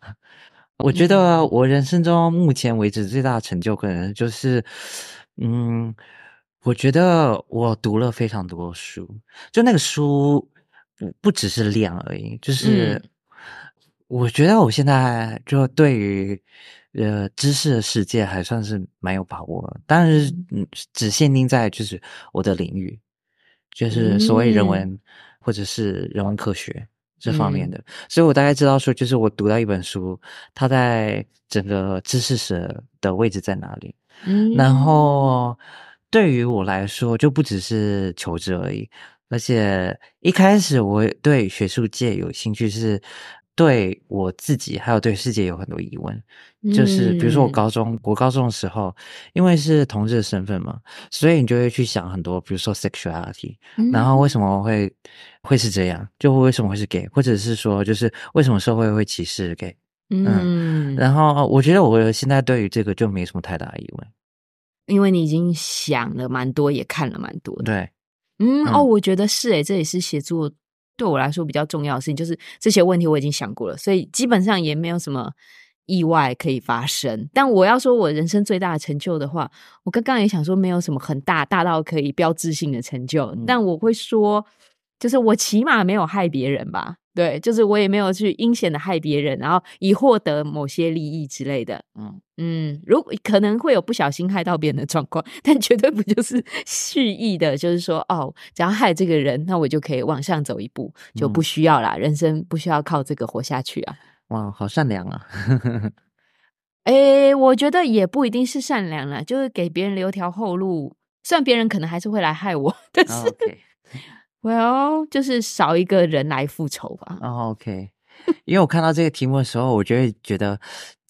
我觉得。我人生中目前为止最大的成就，可能就是，嗯，我觉得我读了非常多书，就那个书不不只是量而已，就是。我觉得我现在就对于呃知识的世界还算是蛮有把握，但是嗯。只限定在就是我的领域，就是所谓人文或者是人文科学这方面的，所以我大概知道说，就是我读到一本书，它在整个知识史的位置在哪里。嗯，然后对于我来说，就不只是求知而已，而且一开始我对学术界有兴趣是。对我自己还有对世界有很多疑问，就是比如说我高中我高中的时候，因为是同志的身份嘛，所以你就会去想很多，比如说 sexuality，然后为什么会会是这样，就为什么会是 gay，或者是说就是为什么社会会歧视 gay，嗯，然后我觉得我现在对于这个就没什么太大疑问，因为你已经想了蛮多，也看了蛮多，对，嗯，哦，我觉得是诶，这也是写作。对我来说比较重要的事情就是这些问题我已经想过了，所以基本上也没有什么意外可以发生。但我要说我人生最大的成就的话，我刚刚也想说没有什么很大大到可以标志性的成就，但我会说，就是我起码没有害别人吧。对，就是我也没有去阴险的害别人，然后以获得某些利益之类的。嗯嗯，如果可能会有不小心害到别人的状况，但绝对不就是 蓄意的，就是说哦，只要害这个人，那我就可以往上走一步，就不需要啦。人生不需要靠这个活下去啊！哇，好善良啊！哎，我觉得也不一定是善良了，就是给别人留条后路。虽然别人可能还是会来害我，但是。Well，就是少一个人来复仇吧。哦，OK，因为我看到这个题目的时候，我就会觉得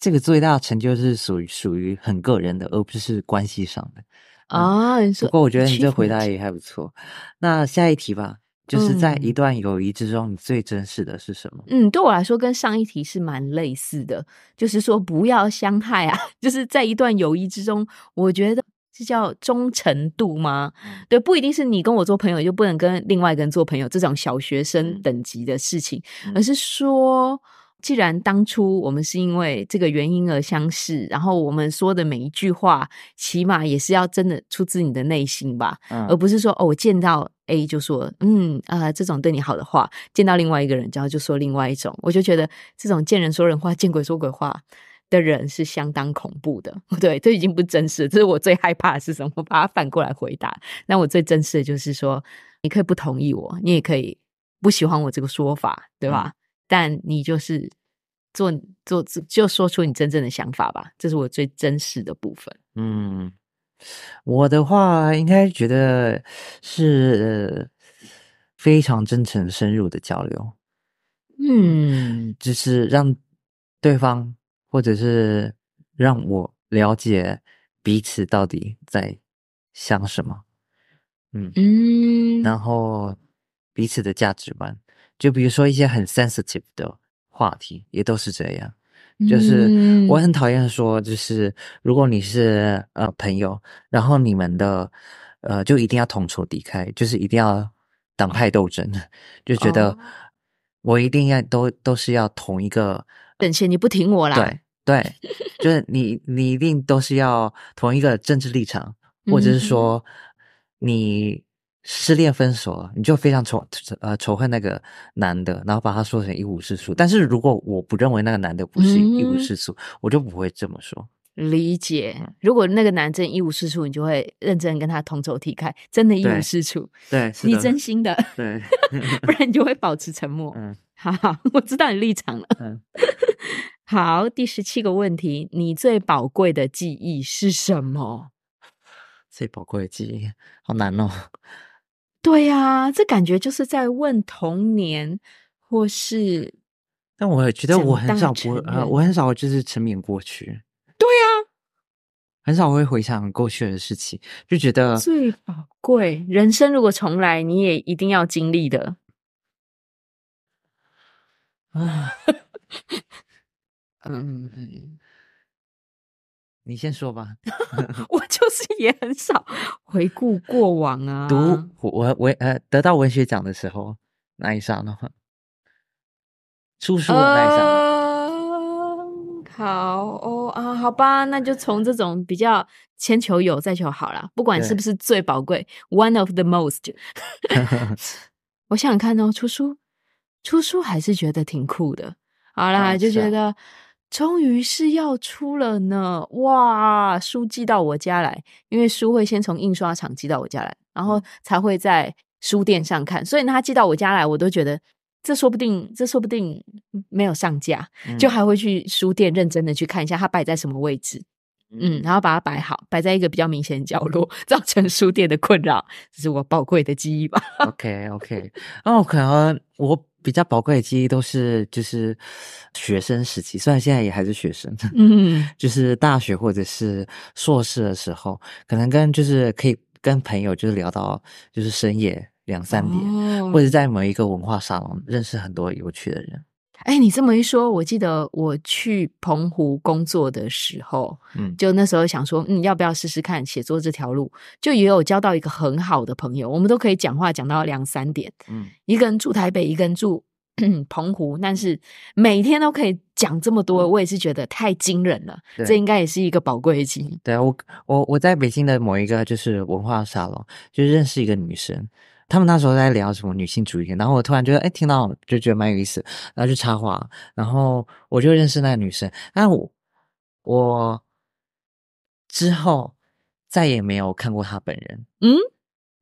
这个最大的成就是属于属于很个人的，而不是关系上的啊。不过我觉得你这回答也还不错。那下一题吧，就是在一段友谊之中，你最珍视的是什么？嗯，对我来说跟上一题是蛮类似的，就是说不要伤害啊。就是在一段友谊之中，我觉得。是叫忠诚度吗？对，不一定是你跟我做朋友就不能跟另外一个人做朋友这种小学生等级的事情，而是说，既然当初我们是因为这个原因而相识，然后我们说的每一句话，起码也是要真的出自你的内心吧，而不是说哦，我见到 A 就说嗯啊这种对你好的话，见到另外一个人然后就说另外一种，我就觉得这种见人说人话，见鬼说鬼话。的人是相当恐怖的，对，这已经不真实。这是我最害怕的是什么？我 把它反过来回答。那我最真实的就是说，你可以不同意我，你也可以不喜欢我这个说法，对吧？但你就是做做，就说出你真正的想法吧。这是我最真实的部分。嗯，我的话应该觉得是非常真诚、深入的交流。嗯，就是让对方。或者是让我了解彼此到底在想什么，嗯嗯，然后彼此的价值观，就比如说一些很 sensitive 的话题，也都是这样。就是我很讨厌说，就是如果你是呃朋友，然后你们的呃就一定要同仇敌忾，就是一定要。党派斗争，就觉得我一定要都都是要同一个等钱，你不挺我啦。对对，就是 你你一定都是要同一个政治立场，或者是说你失恋分手了，你就非常仇呃仇恨那个男的，然后把他说成一无是处。但是如果我不认为那个男的不是一无是处，我就不会这么说。理解，如果那个男真一无是处，你就会认真跟他同仇敌忾，真的一无是处。对，你真心的，对，不然你就会保持沉默。嗯，好，我知道你立场了。嗯，好，第十七个问题，你最宝贵的记忆是什么？最宝贵的记忆，好难哦。对呀，这感觉就是在问童年，或是……但我觉得我很少不呃，我很少就是沉湎过去。对呀，很少会回想过去的事情，就觉得最宝贵。人生如果重来，你也一定要经历的。啊，嗯，你先说吧。我就是也很少回顾过往啊。读我我呃得到文学奖的时候那一刹那，出书那一刹那。好哦啊，好吧，那就从这种比较先求有再求好了，不管是不是最宝贵，one of the most。我想想看哦，出书，出书还是觉得挺酷的。好啦，就觉得终于是要出了呢，哇，书寄到我家来，因为书会先从印刷厂寄到我家来，然后才会在书店上看，所以他寄到我家来，我都觉得。这说不定，这说不定没有上架，就还会去书店认真的去看一下它摆在什么位置，嗯，然后把它摆好，摆在一个比较明显的角落，造成书店的困扰，这是我宝贵的记忆吧。OK OK，那可能我比较宝贵的记忆都是就是学生时期，虽然现在也还是学生，嗯，就是大学或者是硕士的时候，可能跟就是可以跟朋友就是聊到就是深夜。两三点，或者在某一个文化沙龙认识很多有趣的人。哎，你这么一说，我记得我去澎湖工作的时候，嗯，就那时候想说，嗯，要不要试试看写作这条路？就也有交到一个很好的朋友，我们都可以讲话讲到两三点。嗯，一个人住台北，一个人住 澎湖，但是每天都可以讲这么多，我也是觉得太惊人了。这应该也是一个宝贵的经历。对啊我，我我在北京的某一个就是文化沙龙，就认识一个女生。他们那时候在聊什么女性主义，然后我突然觉得，哎，听到就觉得蛮有意思，然后就插话，然后我就认识那个女生。但我我之后再也没有看过她本人，嗯，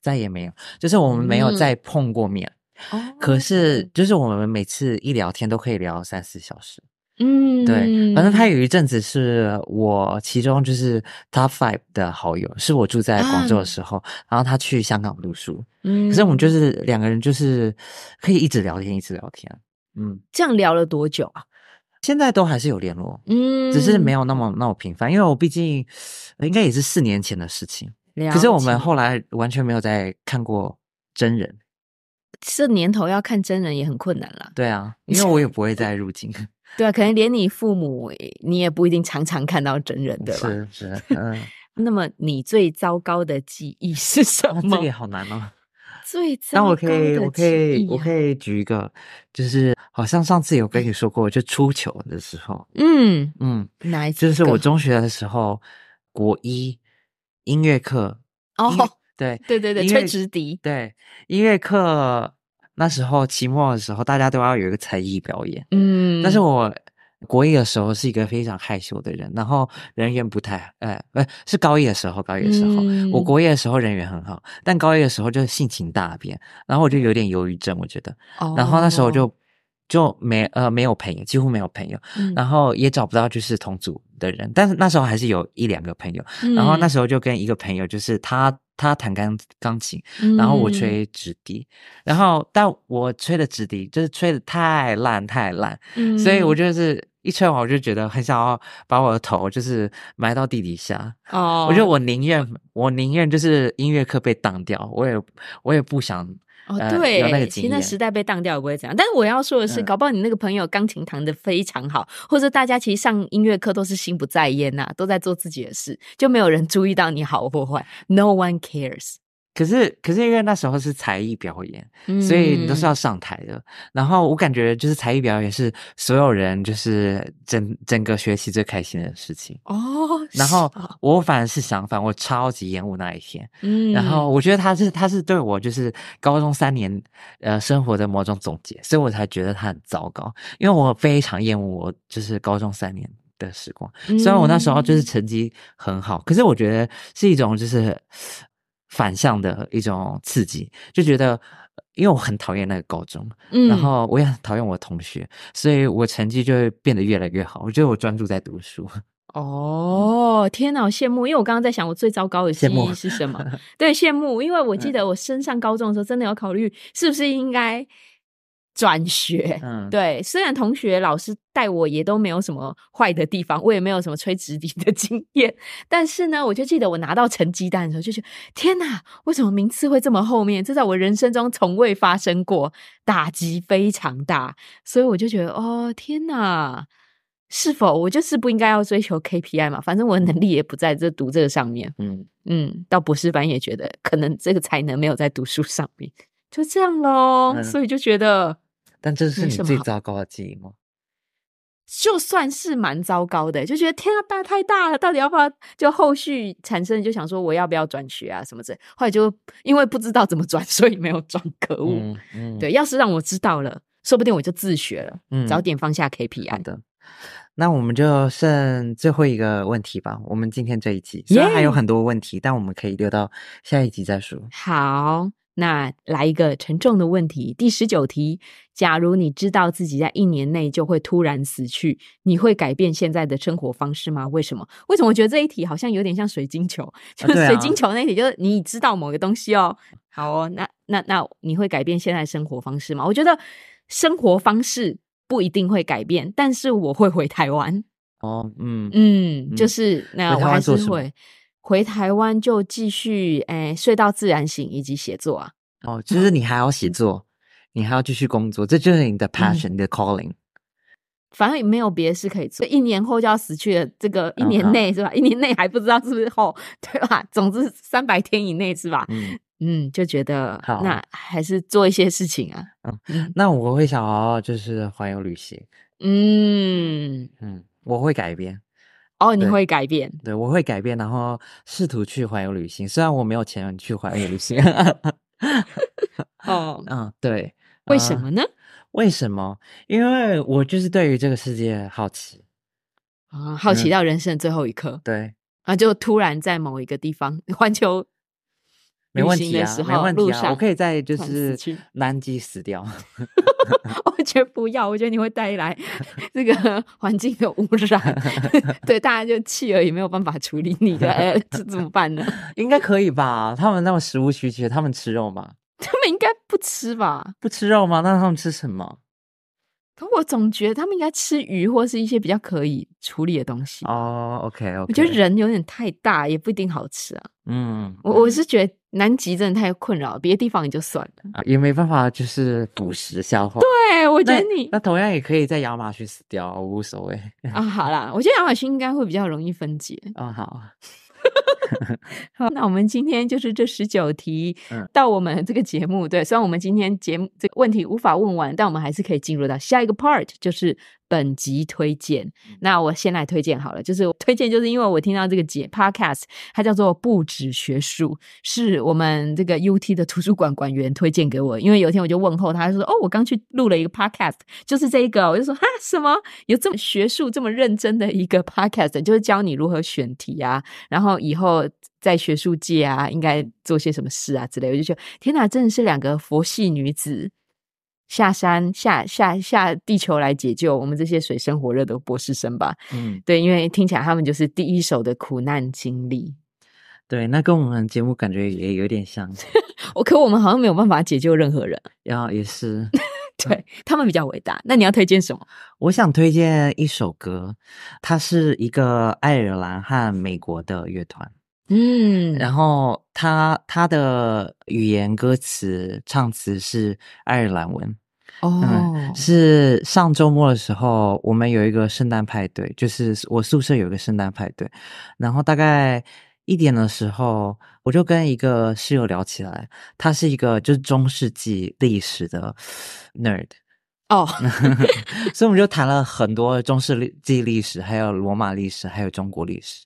再也没有，就是我们没有再碰过面。哦，可是就是我们每次一聊天都可以聊三四小时。嗯，对，反正他有一阵子是我其中就是 top five 的好友，是我住在广州的时候，然后他去香港读书，嗯，可是我们就是两个人就是可以一直聊天，一直聊天，嗯，这样聊了多久啊？现在都还是有联络，嗯，只是没有那么那么频繁，因为我毕竟应该也是四年前的事情，可是我们后来完全没有再看过真人，这年头要看真人也很困难了，对啊，因为我也不会再入境。对啊，可能连你父母，你也不一定常常看到真人，对吧？是是，嗯。那么你最糟糕的记忆是什么？这个好难哦。最糟糕的记忆，我可以，我可以，我可以举一个，就是好像上次有跟你说过，就出糗的时候，嗯嗯，哪一次？就是我中学的时候，国一音乐课哦，对 对对对，吹直笛，对音乐课。那时候期末的时候，大家都要有一个才艺表演。嗯，但是我国一的时候是一个非常害羞的人，然后人缘不太……哎，不是高一的时候，高一的时候，我国一的时候人缘很好，但高一的时候就性情大变，然后我就有点忧郁症，我觉得。哦。然后那时候就就没呃没有朋友，几乎没有朋友，然后也找不到就是同组的人，但是那时候还是有一两个朋友。然后那时候就跟一个朋友，就是他。他弹钢钢琴，然后我吹直笛，然后但我吹的直笛就是吹的太烂太烂，所以我就是一吹完我就觉得很想要把我的头就是埋到地底下。哦，我觉得我宁愿我宁愿就是音乐课被挡掉，我也我也不想。哦，对，其实那时代被当掉也不会怎样。但是我要说的是，搞不好你那个朋友钢琴弹的非常好，或者大家其实上音乐课都是心不在焉呐，都在做自己的事，就没有人注意到你好或坏。No one cares。可是，可是因为那时候是才艺表演，所以你都是要上台的。然后我感觉就是才艺表演是所有人就是整整个学期最开心的事情哦。然后我反而是相反，我超级厌恶那一天。嗯，然后我觉得他是他是对我就是高中三年呃生活的某种总结，所以我才觉得他很糟糕。因为我非常厌恶我就是高中三年的时光。虽然我那时候就是成绩很好，可是我觉得是一种就是。反向的一种刺激，就觉得，因为我很讨厌那个高中，然后我也很讨厌我的同学，所以我成绩就会变得越来越好。我觉得我专注在读书。哦，天哪，羡慕！因为我刚刚在想，我最糟糕的记忆是什么？对，羡慕，因为我记得我升上高中的时候，真的要考虑是不是应该。转学，嗯，对，虽然同学老师带我也都没有什么坏的地方，我也没有什么吹直笛的 经验，但是呢，我就记得我拿到成绩单的时候，就觉得天哪，为什么名次会这么后面？这在我人生中从未发生过，打击非常大，所以我就觉得哦，天哪，是否我就是不应该要追求 KPI 嘛？反正我的能力也不在这读这个上面，嗯嗯，到博士班也觉得可能这个才能没有在读书上面，就这样喽，所以就觉得。但这是你最糟糕的记忆吗？就算是蛮糟糕的，就觉得天啊，大太大了，到底要不要？就后续产生就想说，我要不要转学啊？什么之类。后来就因为不知道怎么转，所以没有转。可恶！对，要是让我知道了，说不定我就自学了，嗯早点放下 KPI 的。那我们就剩最后一个问题吧。我们今天这一集虽然还有很多问题，但我们可以留到下一集再说。好。那来一个沉重的问题，第十九题：假如你知道自己在一年内就会突然死去，你会改变现在的生活方式吗？为什么？为什么我觉得这一题好像有点像水晶球？就是水晶球那题，就是你知道某个东西哦。好哦，那那那你会改变现在生活方式吗？我觉得生活方式不一定会改变，但是我会回台湾。哦，嗯嗯，就是那我还是会。回台湾就继续诶睡到自然醒，以及写作啊。哦，就是你还要写作，你还要继续工作，这就是你的 passion，你的 calling。反正也没有别的事可以做，一年后就要死去了。这个一年内是吧？一年内还不知道是不是后，对吧？总之三百天以内是吧？嗯嗯，就觉得好那还是做一些事情啊。嗯，那我会想要就是环游旅行。嗯嗯，我会改变。哦，你会改变？对，我会改变，然后试图去环游旅行。虽然我没有钱去环游旅行。哦，嗯，对，为什么呢？为什么？因为我就是对于这个世界好奇啊，好奇到人生最后一刻。对啊，就突然在某一个地方环球。没问题啊，没问题啊，我可以在就是南极死掉。我觉得不要，我觉得你会带来 这个环境的污染。对，大家就气而已，没有办法处理你的，哎，这怎么办呢？应该可以吧？他们那么食物需求，他们吃肉吗？他们应该不吃吧？不吃肉吗？那他们吃什么？可我总觉得他们应该吃鱼或是一些比较可以处理的东西哦。OK，我觉得人有点太大，也不一定好吃啊。嗯，我我是觉得南极真的太困扰，别的地方也就算了，也没办法就是捕食消化。对，我觉得你那同样也可以在亚马逊死掉，无所谓啊。好啦，我觉得亚马逊应该会比较容易分解。哦，好。好，那我们今天就是这十九题，到我们这个节目。对，虽然我们今天节目这个问题无法问完，但我们还是可以进入到下一个 part，就是。本集推荐，那我先来推荐好了。就是推荐，就是因为我听到这个节 podcast，它叫做不止学术，是我们这个 UT 的图书馆馆员推荐给我。因为有一天我就问候他，他说：“哦，我刚去录了一个 podcast，就是这个。”我就说：“哈，什么有这么学术、这么认真的一个 podcast，就是教你如何选题啊，然后以后在学术界啊，应该做些什么事啊之类。”我就觉得天哪，真的是两个佛系女子。下山下下下地球来解救我们这些水深火热的博士生吧。嗯，对，因为听起来他们就是第一手的苦难经历。对，那跟我们节目感觉也有点像。我可我们好像没有办法解救任何人。呀，也是。对他们比较伟大。那你要推荐什么？我想推荐一首歌，它是一个爱尔兰和美国的乐团。嗯，然后他他的语言、歌词、唱词是爱尔兰文。哦，是上周末的时候，我们有一个圣诞派对，就是我宿舍有一个圣诞派对，然后大概一点的时候，我就跟一个室友聊起来，他是一个就是中世纪历史的 nerd。哦，所以我们就谈了很多中世纪历史，还有罗马历史，还有中国历史。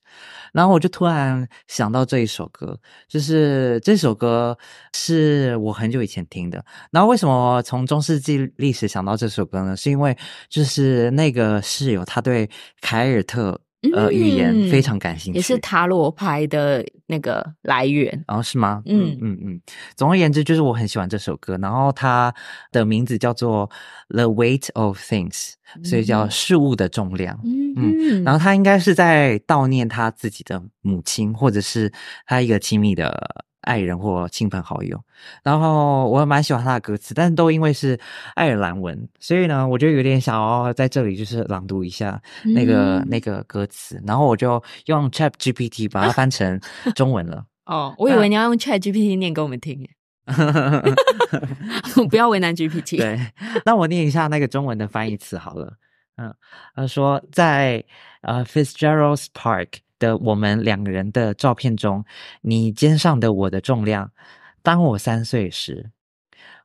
然后我就突然想到这一首歌，就是这首歌是我很久以前听的。然后为什么从中世纪历史想到这首歌呢？是因为就是那个室友他对凯尔特。呃，语言非常感兴趣，也是塔罗牌的那个来源。哦，是吗？嗯嗯嗯。总而言之，就是我很喜欢这首歌，然后它的名字叫做《The Weight of Things》，所以叫事物的重量。嗯嗯。然后他应该是在悼念他自己的母亲，或者是他一个亲密的。爱人或亲朋好友，然后我蛮喜欢他的歌词，但是都因为是爱尔兰文，所以呢，我就有点想要在这里就是朗读一下那个那个歌词，然后我就用 Chat GPT 把它翻成中文了。哦，我以为你要用 Chat GPT 念给我们听，不要为难 GPT。对，那我念一下那个中文的翻译词好了。嗯，他说在呃 Fitzgerald's Park。的我们两个人的照片中，你肩上的我的重量，当我三岁时，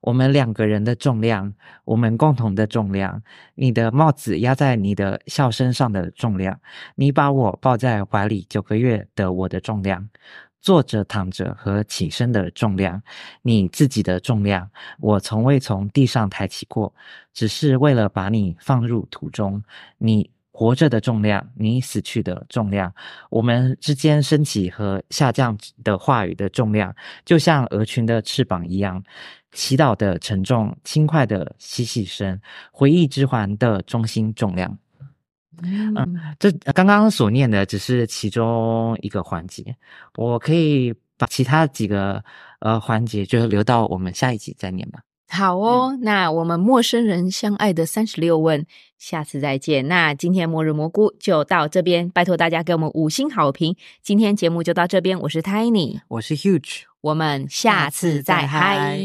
我们两个人的重量，我们共同的重量，你的帽子压在你的笑身上的重量，你把我抱在怀里九个月的我的重量，坐着躺着和起身的重量，你自己的重量，我从未从地上抬起过，只是为了把你放入土中，你。活着的重量，你死去的重量，我们之间升起和下降的话语的重量，就像鹅群的翅膀一样，祈祷的沉重，轻快的嬉戏声，回忆之环的中心重量。嗯，这刚刚所念的只是其中一个环节，我可以把其他几个呃环节就留到我们下一集再念吧。好哦，那我们陌生人相爱的三十六问，下次再见。那今天末日蘑菇就到这边，拜托大家给我们五星好评。今天节目就到这边，我是 Tiny，我是 Huge，我们下次再嗨。